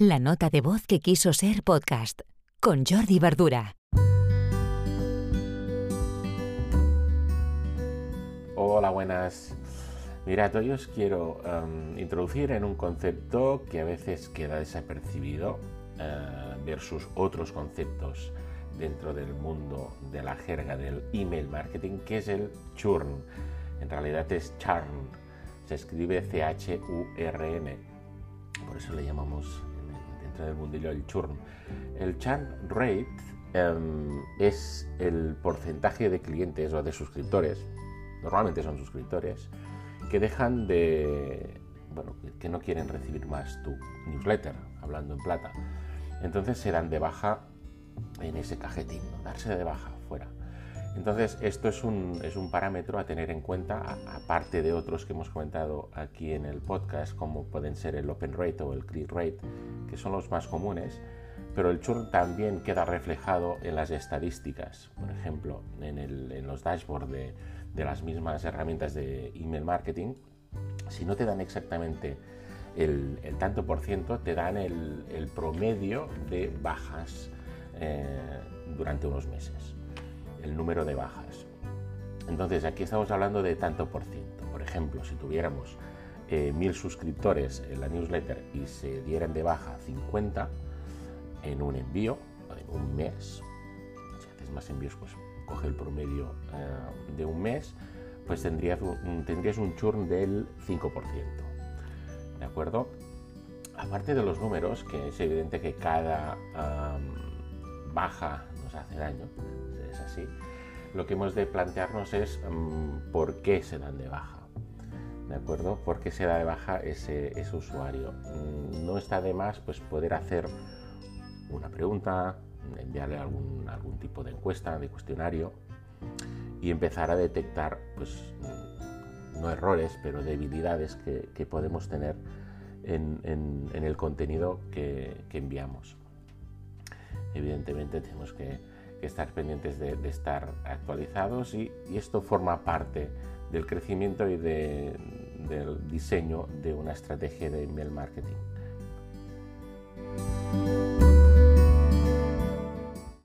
La nota de voz que quiso ser podcast con Jordi Verdura. Hola, buenas. Mirad, hoy os quiero em, introducir en un concepto que a veces queda desapercibido eh, versus otros conceptos dentro del mundo de la jerga del email marketing, que es el churn. En realidad es churn, se escribe C-H-U-R-N, por eso le llamamos dentro del mundillo el churn. El churn rate em, es el porcentaje de clientes o de suscriptores, normalmente son suscriptores, que dejan de, bueno, que no quieren recibir más tu newsletter, hablando en plata. Entonces se dan de baja en ese cajetín, darse de baja fuera. Entonces esto es un, es un parámetro a tener en cuenta, aparte de otros que hemos comentado aquí en el podcast, como pueden ser el open rate o el click rate, que son los más comunes, pero el churn también queda reflejado en las estadísticas, por ejemplo, en, el, en los dashboards de, de las mismas herramientas de email marketing, si no te dan exactamente el, tanto por ciento, te dan el, promedio de bajas eh, durante unos meses, el número de bajas. Entonces aquí estamos hablando de tanto por ciento. Por ejemplo, si tuviéramos eh, mil suscriptores en la newsletter y se dieran de baja 50 en un envío, en un mes, si haces más envíos, pues coge el promedio eh, de un mes, pues tendrías un, tendrías un churn del 5%. ¿De acuerdo? Aparte de los números, que es evidente que cada baja hace daño, es así, lo que hemos de plantearnos es por qué se dan de baja. ¿De acuerdo? ¿Por qué se da de baja ese, usuario? Mm, no está de más pues, poder hacer una pregunta, enviarle algún, algún tipo de encuesta, de cuestionario y empezar a detectar, pues, no errores, pero debilidades que, podemos tener en, el contenido que, enviamos. Evidentemente tenemos que, estar pendientes de, estar actualizados y, esto forma parte del crecimiento y del diseño de una estrategia de email marketing.